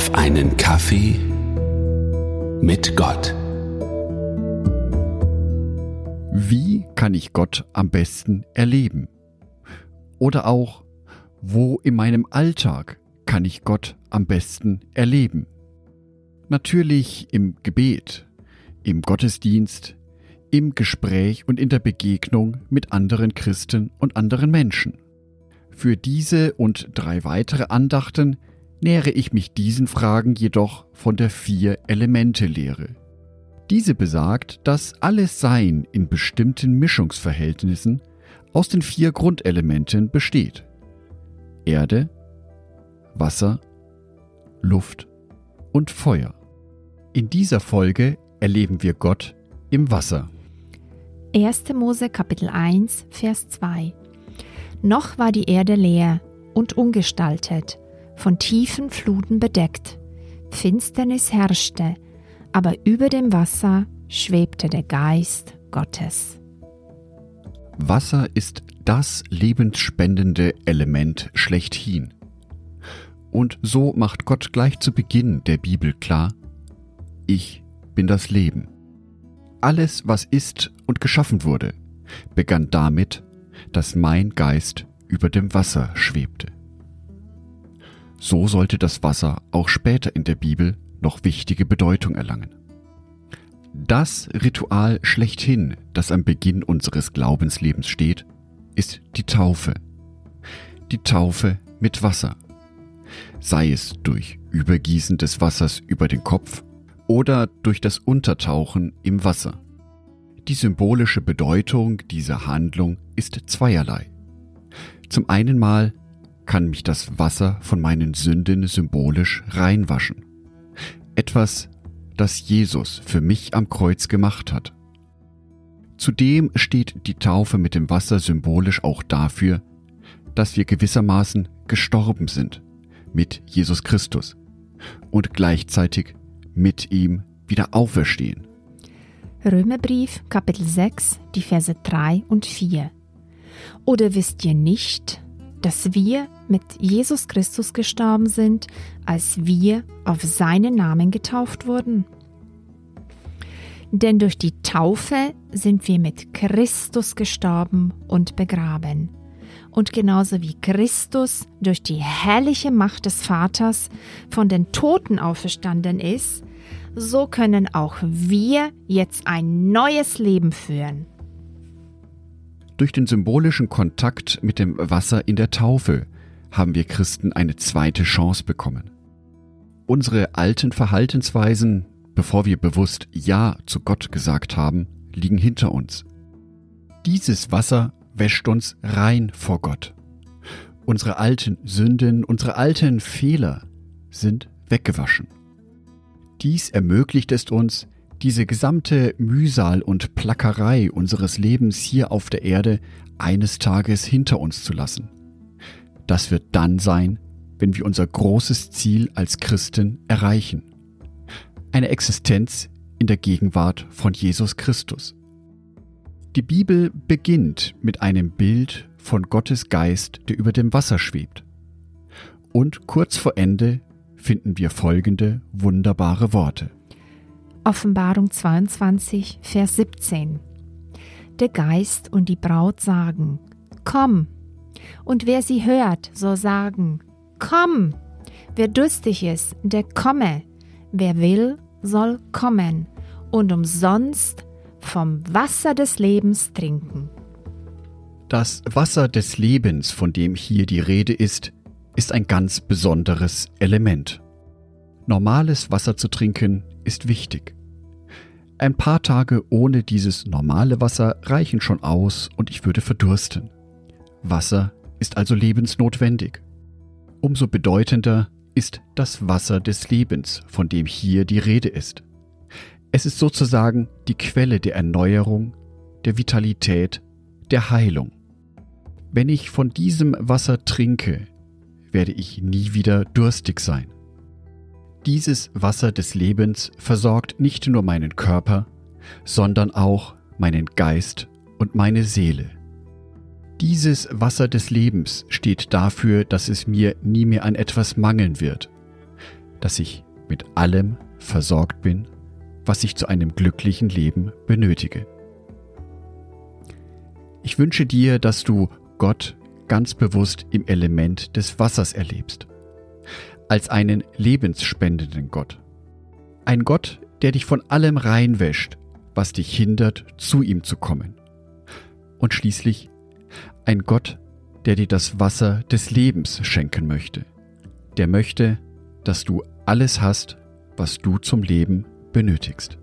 auf einen Kaffee mit Gott. Wie kann ich Gott am besten erleben? Oder auch, wo in meinem Alltag kann ich Gott am besten erleben? Natürlich im Gebet, im Gottesdienst, im Gespräch und in der Begegnung mit anderen Christen und anderen Menschen. Für diese und drei weitere Andachten nähere ich mich diesen Fragen jedoch von der Vier-Elemente-Lehre. Diese besagt, dass alles Sein in bestimmten Mischungsverhältnissen aus den vier Grundelementen besteht. Erde, Wasser, Luft und Feuer. In dieser Folge erleben wir Gott im Wasser. 1. Mose Kapitel 1, Vers 2 Noch war die Erde leer und ungestaltet, von tiefen Fluten bedeckt. Finsternis herrschte, aber über dem Wasser schwebte der Geist Gottes. Wasser ist das lebensspendende Element schlechthin. Und so macht Gott gleich zu Beginn der Bibel klar, ich bin das Leben. Alles, was ist und geschaffen wurde, begann damit, dass mein Geist über dem Wasser schwebte. So sollte das Wasser auch später in der Bibel noch wichtige Bedeutung erlangen. Das Ritual schlechthin, das am Beginn unseres Glaubenslebens steht, ist die Taufe. Die Taufe mit Wasser. Sei es durch Übergießen des Wassers über den Kopf oder durch das Untertauchen im Wasser. Die symbolische Bedeutung dieser Handlung ist zweierlei. Zum einen mal kann mich das Wasser von meinen Sünden symbolisch reinwaschen. Etwas, das Jesus für mich am Kreuz gemacht hat. Zudem steht die Taufe mit dem Wasser symbolisch auch dafür, dass wir gewissermaßen gestorben sind mit Jesus Christus und gleichzeitig mit ihm wieder auferstehen. Römerbrief Kapitel 6, die Verse 3 und 4. Oder wisst ihr nicht, dass wir mit Jesus Christus gestorben sind, als wir auf seinen Namen getauft wurden? Denn durch die Taufe sind wir mit Christus gestorben und begraben. Und genauso wie Christus durch die herrliche Macht des Vaters von den Toten auferstanden ist, so können auch wir jetzt ein neues Leben führen. Durch den symbolischen Kontakt mit dem Wasser in der Taufe haben wir Christen eine zweite Chance bekommen. Unsere alten Verhaltensweisen, bevor wir bewusst Ja zu Gott gesagt haben, liegen hinter uns. Dieses Wasser wäscht uns rein vor Gott. Unsere alten Sünden, unsere alten Fehler sind weggewaschen. Dies ermöglicht es uns, diese gesamte Mühsal und Plackerei unseres Lebens hier auf der Erde eines Tages hinter uns zu lassen. Das wird dann sein, wenn wir unser großes Ziel als Christen erreichen. Eine Existenz in der Gegenwart von Jesus Christus. Die Bibel beginnt mit einem Bild von Gottes Geist, der über dem Wasser schwebt. Und kurz vor Ende finden wir folgende wunderbare Worte. Offenbarung 22, Vers 17. Der Geist und die Braut sagen, Komm. Und wer sie hört, soll sagen, Komm. Wer durstig ist, der komme. Wer will, soll kommen und umsonst vom Wasser des Lebens trinken. Das Wasser des Lebens, von dem hier die Rede ist, ist ein ganz besonderes Element. Normales Wasser zu trinken ist wichtig. Ein paar Tage ohne dieses normale Wasser reichen schon aus und ich würde verdursten. Wasser ist also lebensnotwendig. Umso bedeutender ist das Wasser des Lebens, von dem hier die Rede ist. Es ist sozusagen die Quelle der Erneuerung, der Vitalität, der Heilung. Wenn ich von diesem Wasser trinke, werde ich nie wieder durstig sein. Dieses Wasser des Lebens versorgt nicht nur meinen Körper, sondern auch meinen Geist und meine Seele. Dieses Wasser des Lebens steht dafür, dass es mir nie mehr an etwas mangeln wird, dass ich mit allem versorgt bin, was ich zu einem glücklichen Leben benötige. Ich wünsche dir, dass du Gott ganz bewusst im Element des Wassers erlebst, als einen lebensspendenden Gott. Ein Gott, der dich von allem reinwäscht, was dich hindert, zu ihm zu kommen. Und schließlich ein Gott, der dir das Wasser des Lebens schenken möchte. Der möchte, dass du alles hast, was du zum Leben benötigst.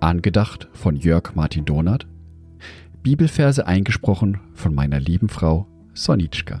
Angedacht von Jörg Martin Donath, Bibelverse eingesprochen von meiner lieben Frau Sonitschka.